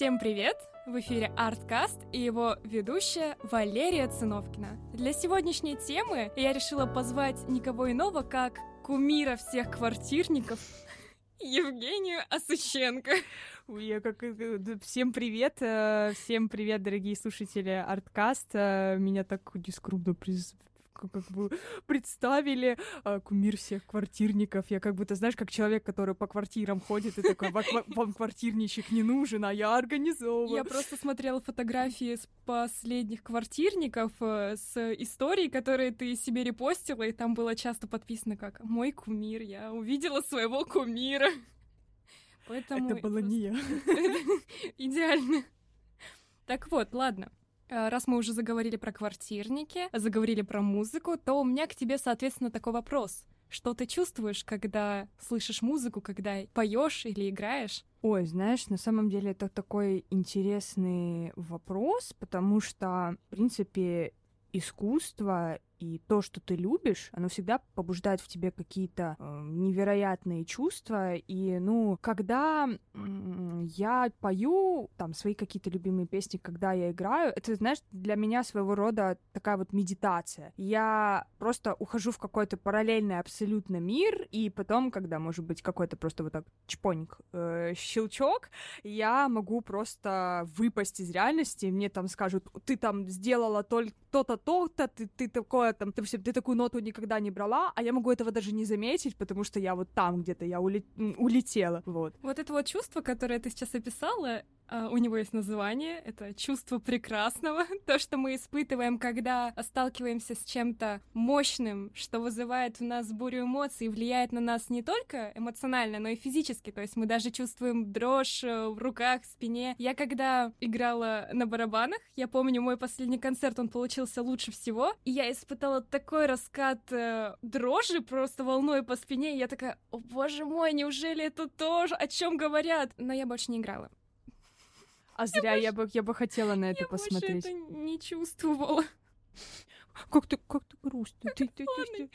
Всем привет! В эфире Арткаст и его ведущая Валерия Циновкина. Для сегодняшней темы я решила позвать никого иного, как кумира всех квартирников Евгению Осущенко. Я как... э, Всем привет, э, всем привет, дорогие слушатели Арткаста. Меня так приз- как бы представили э, кумир всех квартирников. Я как будто, знаешь, как человек, который по квартирам ходит и такой, «Ва- ва- вам квартирничек не нужен, а я организовываю. Я просто смотрела фотографии с последних квартирников э, с историей, которые ты себе репостила, и там было часто подписано как «Мой кумир, я увидела своего кумира». Поэтому Это было не я. Идеально. Так вот, ладно. Э, Раз мы уже заговорили про квартирники, заговорили про музыку, то у меня к тебе, соответственно, такой вопрос. Что ты чувствуешь, когда слышишь музыку, когда поешь или играешь? Ой, знаешь, на самом деле это такой интересный вопрос, потому что, в принципе, искусство и то, что ты любишь, оно всегда побуждает в тебе какие-то э, невероятные чувства. И, ну, когда м, я пою там свои какие-то любимые песни, когда я играю, это, знаешь, для меня своего рода такая вот медитация. Я просто ухожу в какой-то параллельный абсолютно мир, и потом, когда, может быть, какой-то просто вот так чпоник, э, щелчок, я могу просто выпасть из реальности, мне там скажут, ты там сделала только то-то, то-то, ты, ты такое там, допустим, ты такую ноту никогда не брала, а я могу этого даже не заметить, потому что я вот там где-то, я улетела, вот. Вот это вот чувство, которое ты сейчас описала, у него есть название, это чувство прекрасного, то, что мы испытываем, когда сталкиваемся с чем-то мощным, что вызывает в нас бурю эмоций и влияет на нас не только эмоционально, но и физически, то есть мы даже чувствуем дрожь э, в руках, в спине. Я когда играла на барабанах, я помню, мой последний концерт, он получился лучше всего, и я испытала такой раскат э, дрожи просто волной по спине, и я такая, о боже мой, неужели это тоже, о чем говорят? Но я больше не играла. А зря я бы, я бы хотела на это я посмотреть. больше это не чувствовала. Как ты, как ты грустно. Ты, ты, ты, ты.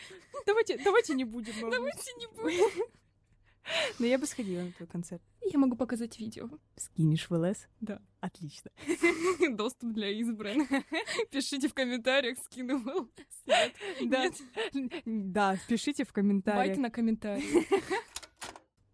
Давайте, давайте не будем. Давайте не будем. Но я бы сходила на твой концерт. Я могу показать видео. Скинешь в ЛС? Да. Отлично. Доступ для избранных. Пишите в комментариях, скину в Нет. Да, да, пишите в Байк комментариях. на комментарии.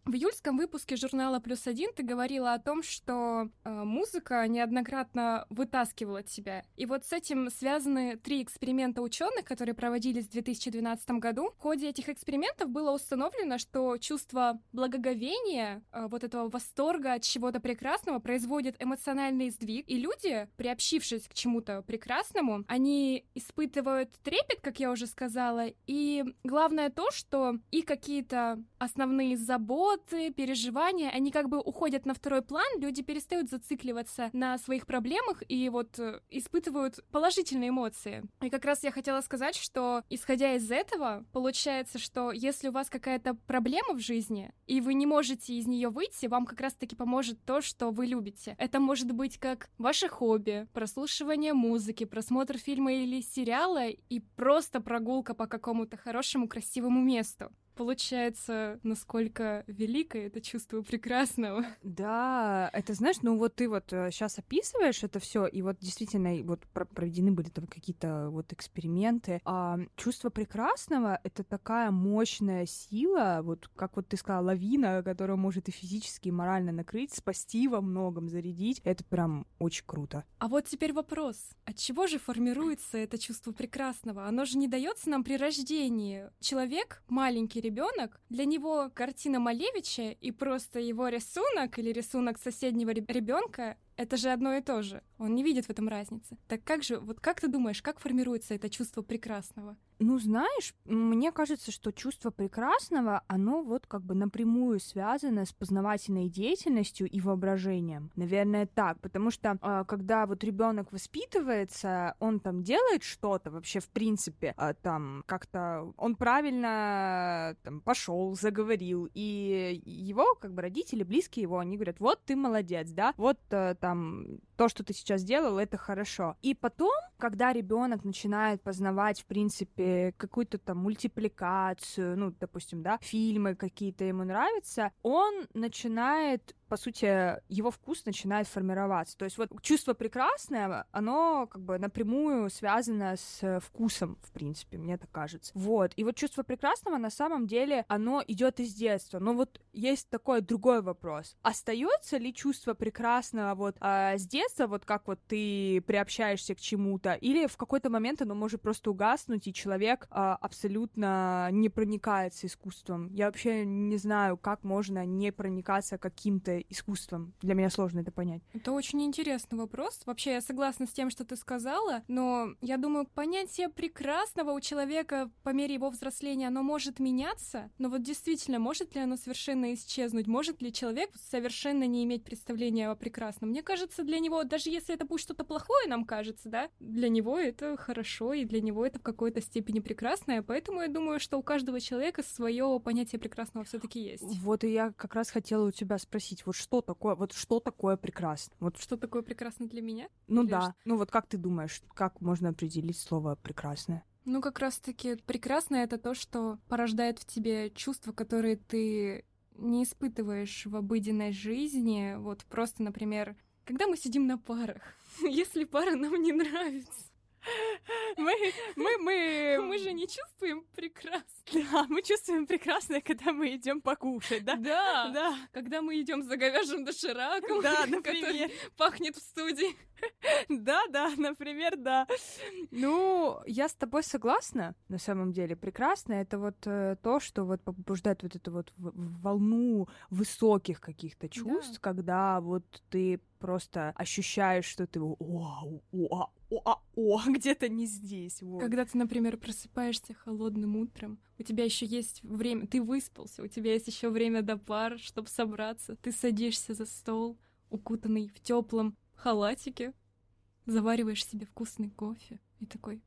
В июльском выпуске журнала «Плюс один» ты говорила о том, что э, музыка неоднократно вытаскивала тебя. И вот с этим связаны три эксперимента ученых, которые проводились в 2012 году. В ходе этих экспериментов было установлено, что чувство благоговения, э, вот этого восторга от чего-то прекрасного производит эмоциональный сдвиг, и люди, приобщившись к чему-то прекрасному, они испытывают трепет, как я уже сказала, и главное то, что их какие-то основные заботы, переживания, они как бы уходят на второй план, люди перестают зацикливаться на своих проблемах и вот э, испытывают положительные эмоции. И как раз я хотела сказать, что исходя из этого, получается, что если у вас какая-то проблема в жизни, и вы не можете из нее выйти, вам как раз-таки поможет то, что вы любите. Это может быть как ваше хобби, прослушивание музыки, просмотр фильма или сериала и просто прогулка по какому-то хорошему, красивому месту. Получается, насколько великое это чувство прекрасного. Да, это знаешь, ну вот ты вот сейчас описываешь это все, и вот действительно вот про- проведены были там какие-то вот эксперименты. А чувство прекрасного — это такая мощная сила, вот как вот ты сказала, лавина, которая может и физически, и морально накрыть, спасти во многом, зарядить. Это прям очень круто. А вот теперь вопрос. От чего же формируется это чувство прекрасного? Оно же не дается нам при рождении. Человек, маленький ребенок, для него картина Малевича и просто его рисунок или рисунок соседнего ребенка это же одно и то же. Он не видит в этом разницы. Так как же, вот как ты думаешь, как формируется это чувство прекрасного? Ну, знаешь, мне кажется, что чувство прекрасного, оно вот как бы напрямую связано с познавательной деятельностью и воображением. Наверное, так, потому что а, когда вот ребенок воспитывается, он там делает что-то вообще в принципе, а, там как-то он правильно там пошел, заговорил, и его как бы родители, близкие его, они говорят, вот ты молодец, да, вот э, там то, что ты сейчас делал, это хорошо. И потом, когда ребенок начинает познавать, в принципе, какую-то там мультипликацию, ну, допустим, да, фильмы какие-то ему нравятся, он начинает по сути, его вкус начинает формироваться. То есть вот чувство прекрасное, оно как бы напрямую связано с вкусом, в принципе, мне так кажется. Вот. И вот чувство прекрасного на самом деле, оно идет из детства. Но вот есть такой другой вопрос. Остается ли чувство прекрасного вот а, с детства, вот как вот ты приобщаешься к чему-то, или в какой-то момент оно может просто угаснуть, и человек а, абсолютно не проникается искусством? Я вообще не знаю, как можно не проникаться каким-то искусством. Для меня сложно это понять. Это очень интересный вопрос. Вообще, я согласна с тем, что ты сказала, но я думаю, понятие прекрасного у человека по мере его взросления, оно может меняться, но вот действительно, может ли оно совершенно исчезнуть? Может ли человек совершенно не иметь представления о прекрасном? Мне кажется, для него, даже если это будет что-то плохое, нам кажется, да, для него это хорошо, и для него это в какой-то степени прекрасное, поэтому я думаю, что у каждого человека свое понятие прекрасного все таки есть. Вот и я как раз хотела у тебя спросить, вот что такое, вот что такое прекрасно? Вот что такое прекрасно для меня? Ну Или да, что? ну вот как ты думаешь, как можно определить слово прекрасное? Ну, как раз-таки прекрасное это то, что порождает в тебе чувства, которые ты не испытываешь в обыденной жизни. Вот просто, например, когда мы сидим на парах, если пара нам не нравится, мы, мы, мы... Мы же не чувствуем прекрасно. Да, мы чувствуем прекрасно, когда мы идем покушать, да? Да, да. Когда мы идем за говяжьим дошираком, да, например. пахнет в студии. Да, да, например, да. Ну, я с тобой согласна, на самом деле. Прекрасно это вот э, то, что вот побуждает вот эту вот волну высоких каких-то чувств, да. когда вот ты просто ощущаешь, что ты вау, вау, о, о, где-то не здесь. Вот. Когда ты, например, просыпаешься холодным утром, у тебя еще есть время, ты выспался, у тебя есть еще время до пар, чтобы собраться, ты садишься за стол, укутанный в теплом халатике, завариваешь себе вкусный кофе и такой...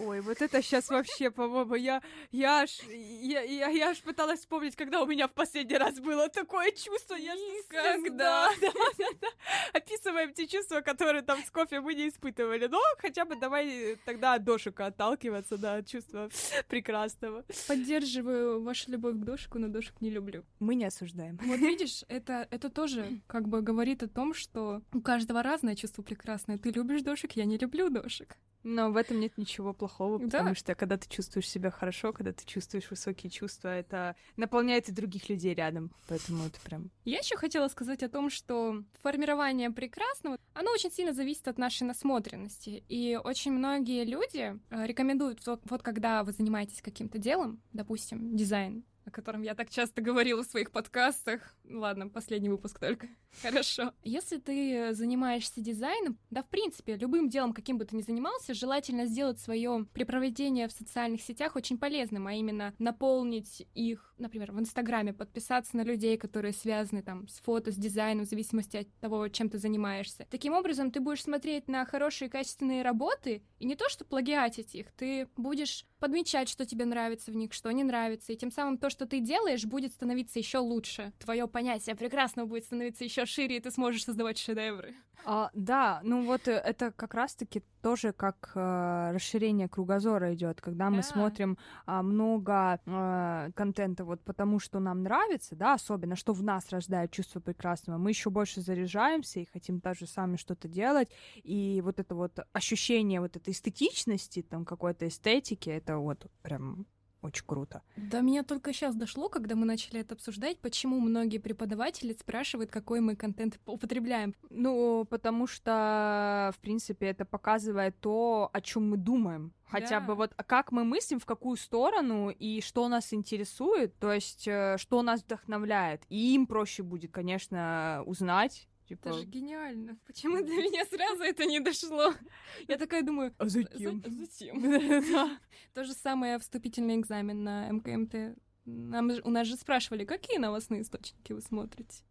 Ой, вот это сейчас вообще, по-моему, я, я аж, я, я, я аж пыталась вспомнить, когда у меня в последний раз было такое чувство. Я Никогда. Да, да, да. Описываем те чувства, которые там с кофе мы не испытывали. Но хотя бы давай тогда от дошика отталкиваться, да, от чувства прекрасного. Поддерживаю вашу любовь к дошику, но дошик не люблю. Мы не осуждаем. Вот видишь, это, это тоже как бы говорит о том, что у каждого разное чувство прекрасное. Ты любишь дошик, я не люблю дошик. Но в этом нет ничего плохого, потому да. что когда ты чувствуешь себя хорошо, когда ты чувствуешь высокие чувства, это наполняет и других людей рядом. Поэтому это прям... Я еще хотела сказать о том, что формирование прекрасного, оно очень сильно зависит от нашей насмотренности. И очень многие люди э, рекомендуют, вот, вот когда вы занимаетесь каким-то делом, допустим, дизайн, о котором я так часто говорила в своих подкастах. Ладно, последний выпуск только. Хорошо. Если ты занимаешься дизайном, да, в принципе, любым делом, каким бы ты ни занимался, желательно сделать свое препровождение в социальных сетях очень полезным, а именно наполнить их, например, в Инстаграме, подписаться на людей, которые связаны там с фото, с дизайном, в зависимости от того, чем ты занимаешься. Таким образом, ты будешь смотреть на хорошие качественные работы, и не то, что плагиатить их, ты будешь подмечать, что тебе нравится в них, что не нравится, и тем самым то, что ты делаешь, будет становиться еще лучше. Твое понятие прекрасного будет становиться еще шире, и ты сможешь создавать шедевры. А, да, ну вот э, это как раз-таки тоже как э, расширение кругозора идет, когда мы yeah. смотрим э, много э, контента вот потому, что нам нравится, да, особенно что в нас рождает чувство прекрасного, мы еще больше заряжаемся и хотим также сами что-то делать, и вот это вот ощущение вот этой эстетичности, там какой-то эстетики, это вот прям очень круто. Да, меня только сейчас дошло, когда мы начали это обсуждать, почему многие преподаватели спрашивают, какой мы контент употребляем. Ну, потому что, в принципе, это показывает то, о чем мы думаем. Хотя да. бы вот как мы мыслим, в какую сторону и что нас интересует, то есть э, что нас вдохновляет. И им проще будет, конечно, узнать Типа... Это же гениально. Почему для меня сразу это не дошло? Я такая думаю, а зачем? За- зачем? То же самое вступительный экзамен на МКМТ. Нам, у нас же спрашивали, какие новостные источники вы смотрите?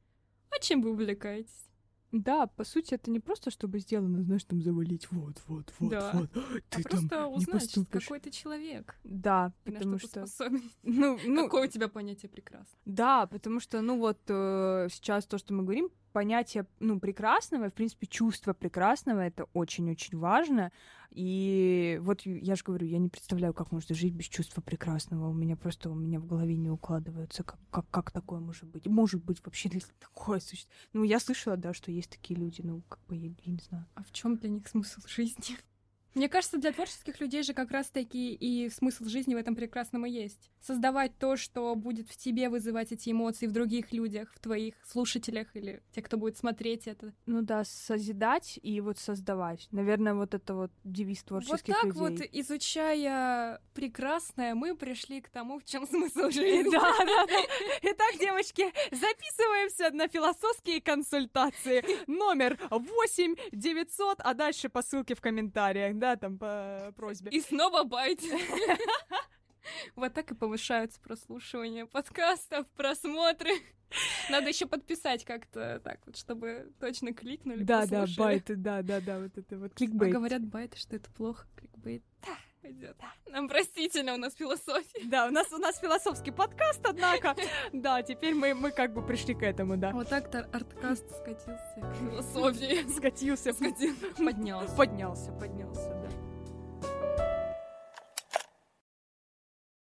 А чем вы увлекаетесь? Да, по сути, это не просто, чтобы сделано, знаешь, там завалить, вот, вот, вот, да. вот. Ты а там просто узнать, какой ты человек. Да, потому что... что... Ну, ну... Какое у тебя понятие прекрасно. Да, потому что, ну вот, э, сейчас то, что мы говорим, понятие, ну, прекрасного, в принципе, чувство прекрасного, это очень-очень важно. И вот я же говорю, я не представляю, как можно жить без чувства прекрасного. У меня просто у меня в голове не укладывается, как, как, как такое может быть. Может быть вообще такое существует. Ну, я слышала, да, что есть такие люди, ну, как бы, я, я не знаю. А в чем для них смысл жизни? Мне кажется, для творческих людей же как раз-таки и смысл жизни в этом прекрасном и есть. Создавать то, что будет в тебе вызывать эти эмоции в других людях, в твоих слушателях или те, кто будет смотреть это. Ну да, созидать и вот создавать. Наверное, вот это вот девиз творческих вот так людей. вот, изучая прекрасное, мы пришли к тому, в чем смысл жизни. Да, да, да. Итак, девочки, записываемся на философские консультации. Номер 8 900, а дальше по ссылке в комментариях да, там по просьбе. И снова байт. Вот так и повышаются прослушивания подкастов, просмотры. Надо еще подписать как-то так вот, чтобы точно кликнули. Да, да, байты, да, да, да, вот это вот кликбейт. А говорят байты, что это плохо, кликбейт. Да пойдет. Нам простительно, у нас философия. Да, у нас у нас философский подкаст, однако. Да, теперь мы, мы как бы пришли к этому, да. Вот так-то арткаст скатился к философии. Скатился. Скатился. Поднялся. Поднялся, поднялся.